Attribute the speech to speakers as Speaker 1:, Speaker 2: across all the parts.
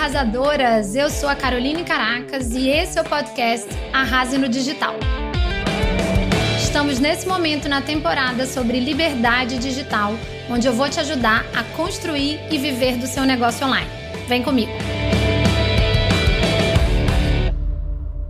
Speaker 1: arrasadoras! Eu sou a Caroline Caracas e esse é o podcast Arrase no Digital. Estamos nesse momento na temporada sobre liberdade digital, onde eu vou te ajudar a construir e viver do seu negócio online. Vem comigo!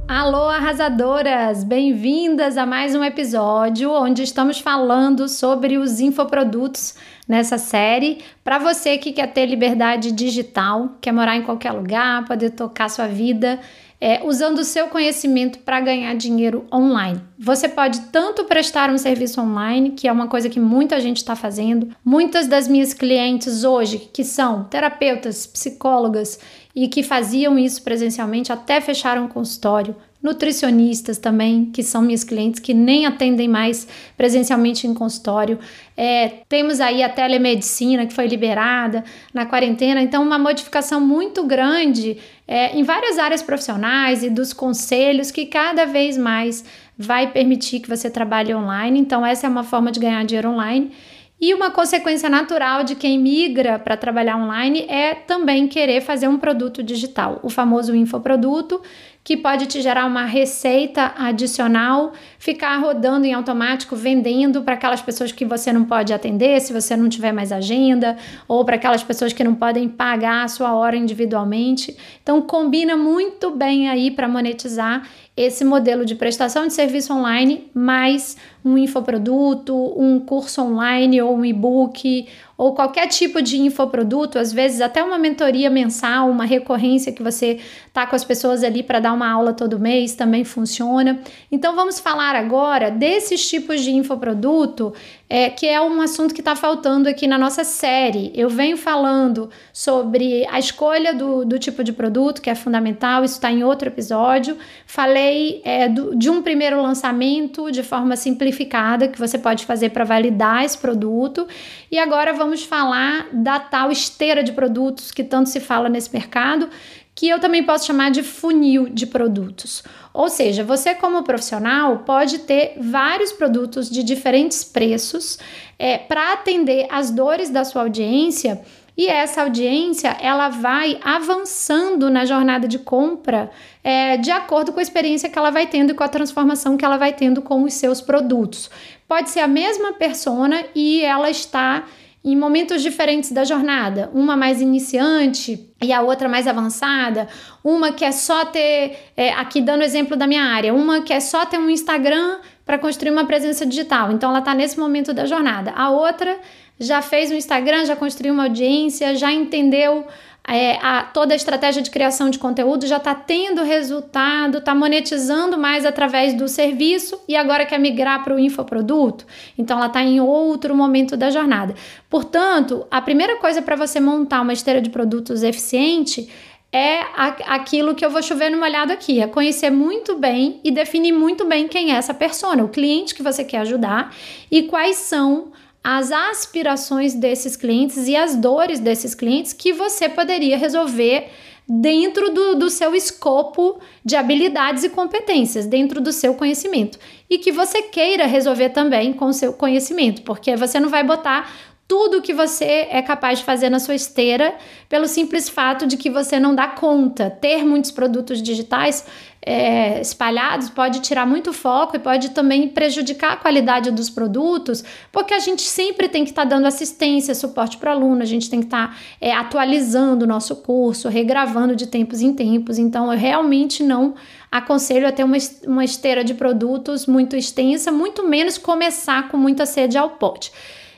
Speaker 1: Alô, arrasadoras! Bem-vindas a mais um episódio onde estamos falando sobre os infoprodutos nessa série. Para você que quer ter liberdade digital, quer morar em qualquer lugar, poder tocar sua vida. É, usando o seu conhecimento para ganhar dinheiro online. Você pode tanto prestar um serviço online, que é uma coisa que muita gente está fazendo. Muitas das minhas clientes hoje, que são terapeutas, psicólogas e que faziam isso presencialmente, até fecharam um consultório, nutricionistas também, que são minhas clientes que nem atendem mais presencialmente em consultório. É, temos aí a telemedicina que foi liberada na quarentena, então uma modificação muito grande é, em várias áreas profissionais e dos conselhos que cada vez mais vai permitir que você trabalhe online. Então essa é uma forma de ganhar dinheiro online. E uma consequência natural de quem migra para trabalhar online é também querer fazer um produto digital, o famoso infoproduto, que pode te gerar uma receita adicional, ficar rodando em automático, vendendo para aquelas pessoas que você não pode atender se você não tiver mais agenda, ou para aquelas pessoas que não podem pagar a sua hora individualmente. Então combina muito bem aí para monetizar esse modelo de prestação de serviço online mais um infoproduto, um curso online ou um e-book ou qualquer tipo de infoproduto, às vezes até uma mentoria mensal, uma recorrência que você tá com as pessoas ali para dar uma aula todo mês também funciona. Então vamos falar agora desses tipos de infoproduto é, que é um assunto que está faltando aqui na nossa série. Eu venho falando sobre a escolha do, do tipo de produto, que é fundamental, isso está em outro episódio. Falei é, do, de um primeiro lançamento de forma simplificada que você pode fazer para validar esse produto. E agora vamos falar da tal esteira de produtos que tanto se fala nesse mercado que eu também posso chamar de funil de produtos. Ou seja, você, como profissional, pode ter vários produtos de diferentes preços é, para atender as dores da sua audiência. E essa audiência ela vai avançando na jornada de compra é, de acordo com a experiência que ela vai tendo e com a transformação que ela vai tendo com os seus produtos. Pode ser a mesma persona e ela está em momentos diferentes da jornada, uma mais iniciante e a outra mais avançada, uma que é só ter, é, aqui dando exemplo da minha área, uma que é só ter um Instagram para construir uma presença digital, então ela está nesse momento da jornada, a outra já fez um Instagram, já construiu uma audiência, já entendeu é, a, toda a estratégia de criação de conteúdo já está tendo resultado, está monetizando mais através do serviço e agora quer migrar para o infoproduto. Então ela está em outro momento da jornada. Portanto, a primeira coisa para você montar uma esteira de produtos eficiente é aquilo que eu vou chover no molhado aqui, é conhecer muito bem e definir muito bem quem é essa persona, o cliente que você quer ajudar e quais são as aspirações desses clientes e as dores desses clientes que você poderia resolver dentro do, do seu escopo de habilidades e competências, dentro do seu conhecimento. E que você queira resolver também com o seu conhecimento, porque você não vai botar tudo que você é capaz de fazer na sua esteira pelo simples fato de que você não dá conta. Ter muitos produtos digitais é, espalhados pode tirar muito foco e pode também prejudicar a qualidade dos produtos, porque a gente sempre tem que estar tá dando assistência, suporte para o aluno, a gente tem que estar tá, é, atualizando o nosso curso, regravando de tempos em tempos. Então, eu realmente não aconselho a ter uma, uma esteira de produtos muito extensa, muito menos começar com muita sede ao pote.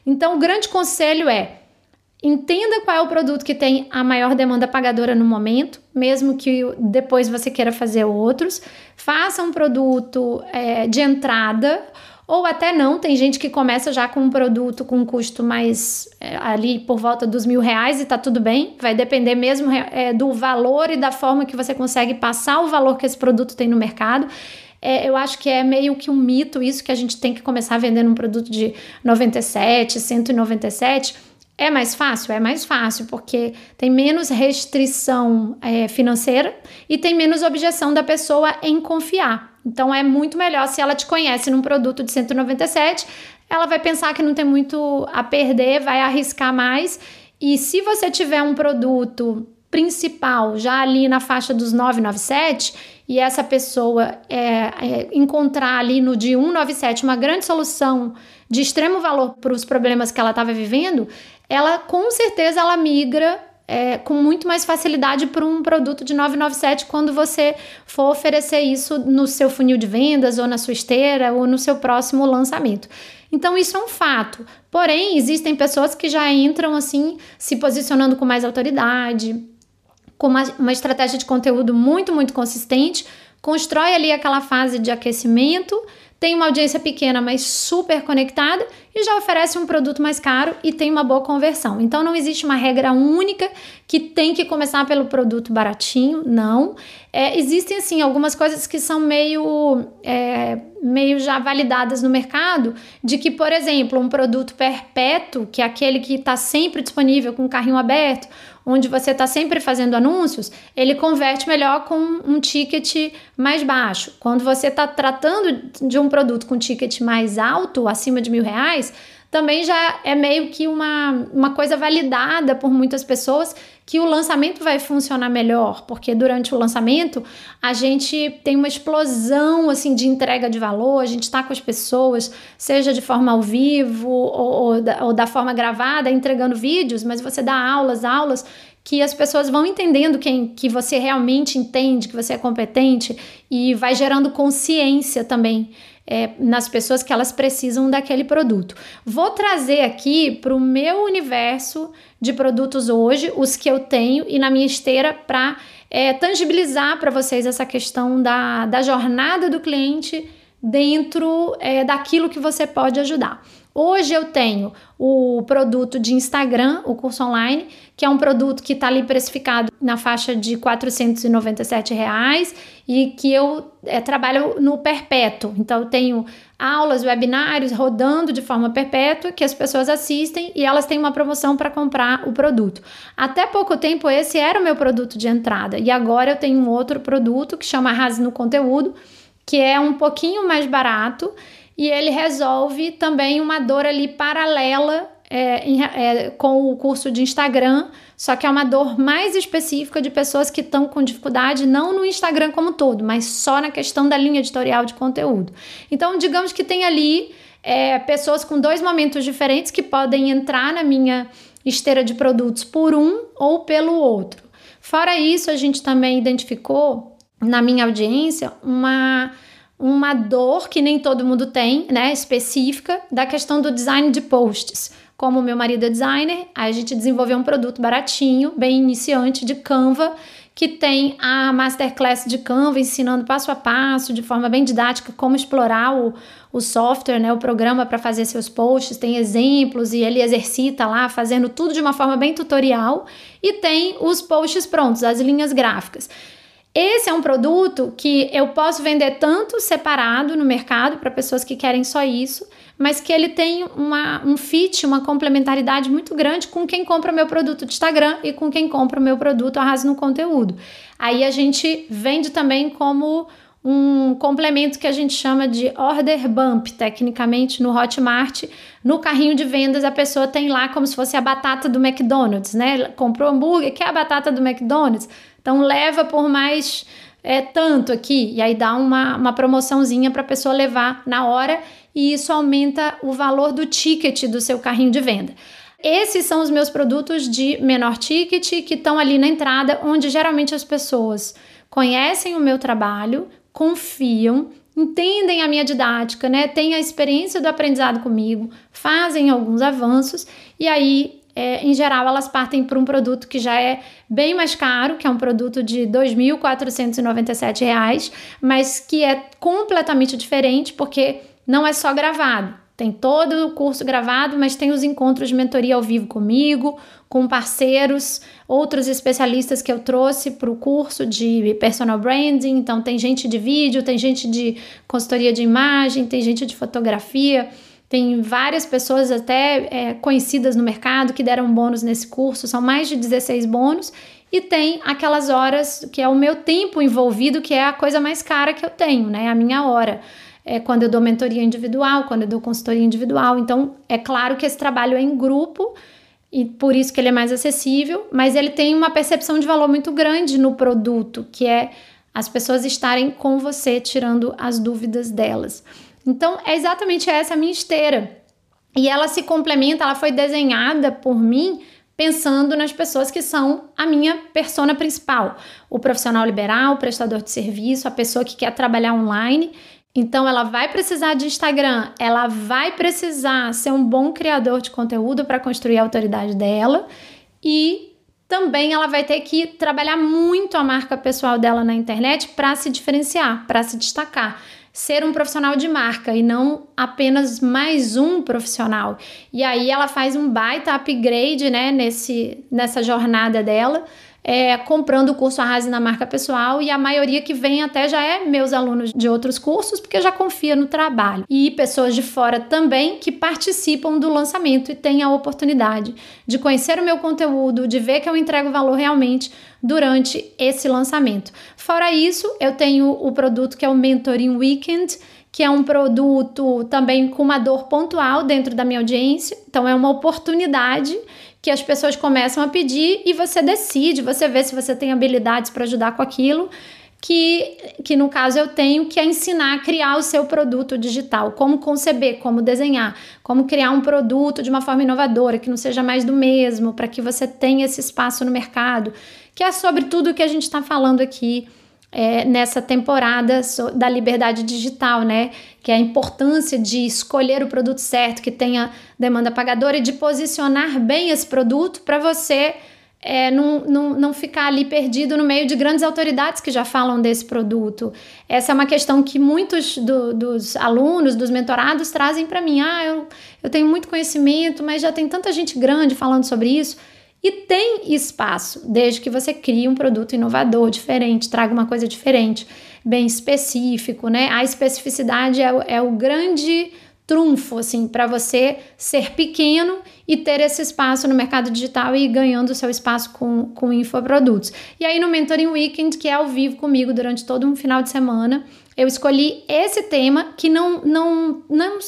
Speaker 1: Então, o grande conselho é: entenda qual é o produto que tem a maior demanda pagadora no momento, mesmo que depois você queira fazer outros. Faça um produto é, de entrada ou até não. Tem gente que começa já com um produto com um custo mais é, ali por volta dos mil reais e tá tudo bem. Vai depender mesmo é, do valor e da forma que você consegue passar o valor que esse produto tem no mercado. É, eu acho que é meio que um mito isso que a gente tem que começar vendendo um produto de 97, 197. É mais fácil? É mais fácil, porque tem menos restrição é, financeira e tem menos objeção da pessoa em confiar. Então é muito melhor se ela te conhece num produto de 197, ela vai pensar que não tem muito a perder, vai arriscar mais. E se você tiver um produto principal já ali na faixa dos 997 e essa pessoa é, é, encontrar ali no de 197 uma grande solução de extremo valor para os problemas que ela estava vivendo, ela com certeza ela migra é, com muito mais facilidade para um produto de 997 quando você for oferecer isso no seu funil de vendas ou na sua esteira ou no seu próximo lançamento. Então isso é um fato. Porém, existem pessoas que já entram assim se posicionando com mais autoridade, com uma, uma estratégia de conteúdo muito, muito consistente, constrói ali aquela fase de aquecimento tem uma audiência pequena, mas super conectada e já oferece um produto mais caro e tem uma boa conversão. Então não existe uma regra única que tem que começar pelo produto baratinho, não. É, existem assim algumas coisas que são meio, é, meio já validadas no mercado, de que, por exemplo, um produto perpétuo, que é aquele que está sempre disponível com o carrinho aberto, onde você está sempre fazendo anúncios, ele converte melhor com um ticket mais baixo. Quando você está tratando de um produto com ticket mais alto, acima de mil reais, também já é meio que uma, uma coisa validada por muitas pessoas que o lançamento vai funcionar melhor, porque durante o lançamento a gente tem uma explosão assim de entrega de valor, a gente está com as pessoas, seja de forma ao vivo ou, ou, da, ou da forma gravada, entregando vídeos, mas você dá aulas, aulas que as pessoas vão entendendo quem que você realmente entende, que você é competente e vai gerando consciência também é, nas pessoas que elas precisam daquele produto. Vou trazer aqui para o meu universo de produtos hoje, os que eu tenho e na minha esteira para é, tangibilizar para vocês essa questão da, da jornada do cliente dentro é, daquilo que você pode ajudar. Hoje eu tenho o produto de Instagram, o curso online, que é um produto que está ali precificado na faixa de 497 reais e que eu é, trabalho no perpétuo. Então eu tenho aulas, webinários rodando de forma perpétua que as pessoas assistem e elas têm uma promoção para comprar o produto. Até pouco tempo esse era o meu produto de entrada e agora eu tenho um outro produto que chama Arrase no Conteúdo, que é um pouquinho mais barato e ele resolve também uma dor ali paralela é, em, é, com o curso de Instagram, só que é uma dor mais específica de pessoas que estão com dificuldade, não no Instagram como todo, mas só na questão da linha editorial de conteúdo. Então, digamos que tem ali é, pessoas com dois momentos diferentes que podem entrar na minha esteira de produtos por um ou pelo outro. Fora isso, a gente também identificou na minha audiência uma uma dor que nem todo mundo tem, né, específica, da questão do design de posts. Como meu marido é designer, a gente desenvolveu um produto baratinho, bem iniciante de Canva, que tem a masterclass de Canva ensinando passo a passo, de forma bem didática, como explorar o, o software, né, o programa para fazer seus posts, tem exemplos e ele exercita lá, fazendo tudo de uma forma bem tutorial, e tem os posts prontos, as linhas gráficas. Esse é um produto que eu posso vender tanto separado no mercado para pessoas que querem só isso, mas que ele tem uma, um fit, uma complementaridade muito grande com quem compra o meu produto de Instagram e com quem compra o meu produto Arrasa no Conteúdo. Aí a gente vende também como um complemento que a gente chama de order bump, tecnicamente no Hotmart. No carrinho de vendas, a pessoa tem lá como se fosse a batata do McDonald's, né? Comprou hambúrguer, quer a batata do McDonald's? Então leva por mais é, tanto aqui, e aí dá uma, uma promoçãozinha para a pessoa levar na hora, e isso aumenta o valor do ticket do seu carrinho de venda. Esses são os meus produtos de menor ticket que estão ali na entrada, onde geralmente as pessoas conhecem o meu trabalho, confiam, entendem a minha didática, né? Têm a experiência do aprendizado comigo, fazem alguns avanços e aí é, em geral, elas partem para um produto que já é bem mais caro, que é um produto de R$ 2.497, mas que é completamente diferente porque não é só gravado. Tem todo o curso gravado, mas tem os encontros de mentoria ao vivo comigo, com parceiros, outros especialistas que eu trouxe para o curso de personal branding. Então, tem gente de vídeo, tem gente de consultoria de imagem, tem gente de fotografia. Tem várias pessoas até é, conhecidas no mercado que deram bônus nesse curso, são mais de 16 bônus. E tem aquelas horas que é o meu tempo envolvido, que é a coisa mais cara que eu tenho, né? A minha hora. É quando eu dou mentoria individual, quando eu dou consultoria individual. Então, é claro que esse trabalho é em grupo, e por isso que ele é mais acessível, mas ele tem uma percepção de valor muito grande no produto, que é as pessoas estarem com você tirando as dúvidas delas. Então é exatamente essa a minha esteira. E ela se complementa, ela foi desenhada por mim pensando nas pessoas que são a minha persona principal, o profissional liberal, o prestador de serviço, a pessoa que quer trabalhar online então, ela vai precisar de Instagram, ela vai precisar ser um bom criador de conteúdo para construir a autoridade dela e também ela vai ter que trabalhar muito a marca pessoal dela na internet para se diferenciar, para se destacar. Ser um profissional de marca e não apenas mais um profissional. E aí ela faz um baita upgrade né, nesse, nessa jornada dela é, comprando o curso Arrase na Marca Pessoal e a maioria que vem até já é meus alunos de outros cursos, porque já confia no trabalho. E pessoas de fora também que participam do lançamento e têm a oportunidade de conhecer o meu conteúdo, de ver que eu entrego valor realmente durante esse lançamento. Fora isso, eu tenho o produto que é o Mentoring Weekend, que é um produto também com uma dor pontual dentro da minha audiência. Então, é uma oportunidade que as pessoas começam a pedir e você decide, você vê se você tem habilidades para ajudar com aquilo. Que, que no caso eu tenho que é ensinar a criar o seu produto digital, como conceber, como desenhar, como criar um produto de uma forma inovadora, que não seja mais do mesmo, para que você tenha esse espaço no mercado, que é sobre tudo o que a gente está falando aqui é, nessa temporada da liberdade digital, né? Que é a importância de escolher o produto certo, que tenha demanda pagadora e de posicionar bem esse produto para você é, não, não, não ficar ali perdido no meio de grandes autoridades que já falam desse produto. Essa é uma questão que muitos do, dos alunos, dos mentorados, trazem para mim. Ah, eu, eu tenho muito conhecimento, mas já tem tanta gente grande falando sobre isso. E tem espaço, desde que você crie um produto inovador, diferente, traga uma coisa diferente, bem específico, né? A especificidade é, é o grande trunfo, assim, para você ser pequeno e ter esse espaço no mercado digital e ir ganhando seu espaço com, com infoprodutos. E aí no Mentoring Weekend, que é ao vivo comigo durante todo um final de semana, eu escolhi esse tema que não, não, não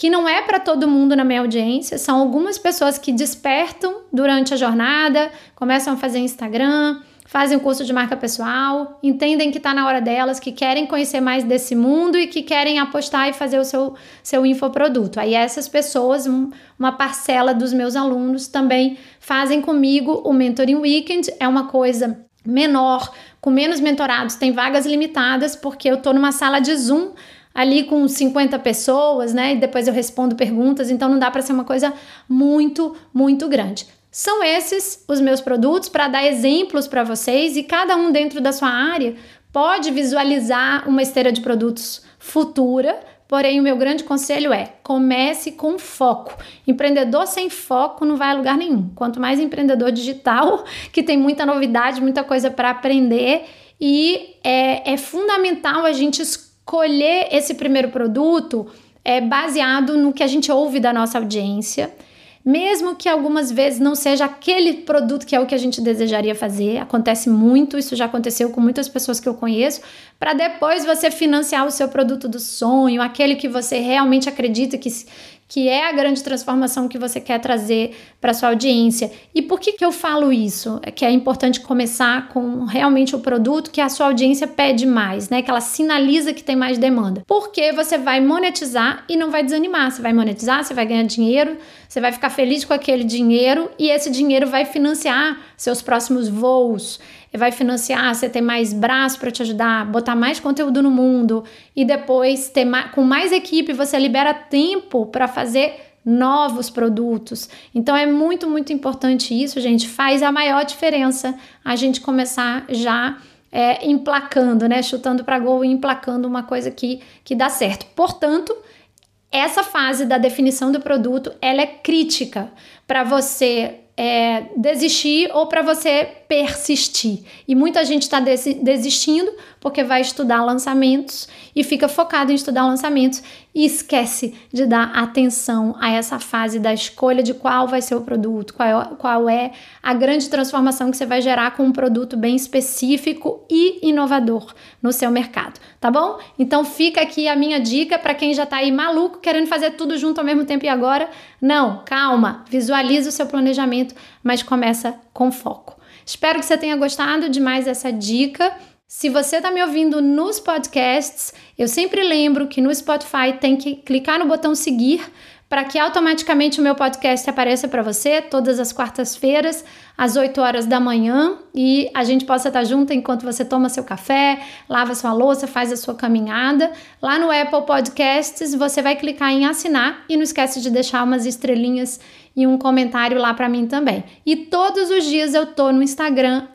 Speaker 1: que não é para todo mundo na minha audiência, são algumas pessoas que despertam durante a jornada, começam a fazer Instagram, fazem o curso de marca pessoal, entendem que está na hora delas, que querem conhecer mais desse mundo e que querem apostar e fazer o seu, seu infoproduto. Aí essas pessoas, um, uma parcela dos meus alunos também fazem comigo o Mentoring Weekend, é uma coisa menor, com menos mentorados, tem vagas limitadas, porque eu estou numa sala de Zoom ali com 50 pessoas, né? E depois eu respondo perguntas, então não dá para ser uma coisa muito, muito grande. São esses os meus produtos para dar exemplos para vocês e cada um dentro da sua área pode visualizar uma esteira de produtos futura. Porém, o meu grande conselho é: comece com foco. Empreendedor sem foco não vai a lugar nenhum. Quanto mais empreendedor digital, que tem muita novidade, muita coisa para aprender, e é, é fundamental a gente escolher escolher esse primeiro produto é baseado no que a gente ouve da nossa audiência, mesmo que algumas vezes não seja aquele produto que é o que a gente desejaria fazer. Acontece muito, isso já aconteceu com muitas pessoas que eu conheço, para depois você financiar o seu produto do sonho, aquele que você realmente acredita que, que é a grande transformação que você quer trazer para sua audiência. E por que, que eu falo isso? É que é importante começar com realmente o produto que a sua audiência pede mais, né? Que ela sinaliza que tem mais demanda. Porque você vai monetizar e não vai desanimar. Você vai monetizar, você vai ganhar dinheiro, você vai ficar feliz com aquele dinheiro e esse dinheiro vai financiar seus próximos voos vai financiar, você ter mais braço para te ajudar, botar mais conteúdo no mundo e depois ter mais, com mais equipe você libera tempo para fazer novos produtos. Então é muito, muito importante isso, gente. Faz a maior diferença a gente começar já é, emplacando, né? Chutando para gol e emplacando uma coisa que, que dá certo. Portanto, essa fase da definição do produto ela é crítica para você é, desistir ou para você persistir. E muita gente está desistindo porque vai estudar lançamentos e fica focado em estudar lançamentos e esquece de dar atenção a essa fase da escolha de qual vai ser o produto, qual é, qual é a grande transformação que você vai gerar com um produto bem específico e inovador no seu mercado, tá bom? Então fica aqui a minha dica para quem já está aí maluco querendo fazer tudo junto ao mesmo tempo e agora, não, calma, visualiza o seu planejamento, mas começa com foco. Espero que você tenha gostado de mais essa dica. Se você está me ouvindo nos podcasts, eu sempre lembro que no Spotify tem que clicar no botão seguir para que automaticamente o meu podcast apareça para você todas as quartas-feiras, às 8 horas da manhã, e a gente possa estar junto enquanto você toma seu café, lava sua louça, faz a sua caminhada. Lá no Apple Podcasts, você vai clicar em assinar e não esquece de deixar umas estrelinhas e um comentário lá para mim também. E todos os dias eu tô no Instagram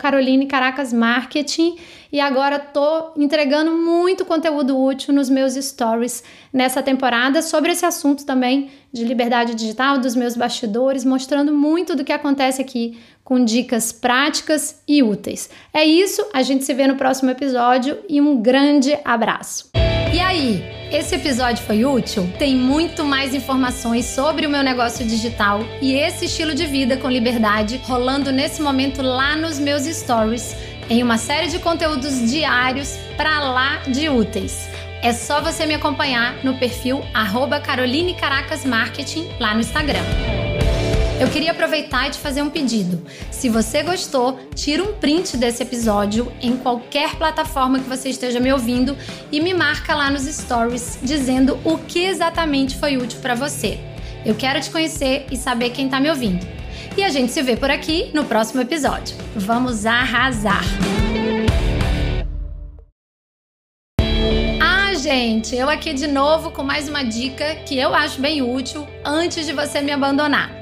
Speaker 1: Caroline Caracas Marketing e agora tô entregando muito conteúdo útil nos meus stories nessa temporada sobre esse assunto também de liberdade digital, dos meus bastidores, mostrando muito do que acontece aqui com dicas práticas e úteis. É isso, a gente se vê no próximo episódio e um grande abraço. E aí, esse episódio foi útil? Tem muito mais informações sobre o meu negócio digital e esse estilo de vida com liberdade rolando nesse momento lá nos meus stories, em uma série de conteúdos diários para lá de úteis. É só você me acompanhar no perfil Caroline Caracas Marketing lá no Instagram. Eu queria aproveitar e te fazer um pedido. Se você gostou, tira um print desse episódio em qualquer plataforma que você esteja me ouvindo e me marca lá nos stories dizendo o que exatamente foi útil para você. Eu quero te conhecer e saber quem está me ouvindo. E a gente se vê por aqui no próximo episódio. Vamos arrasar! gente! Eu aqui de novo com mais uma dica que eu acho bem útil antes de você me abandonar.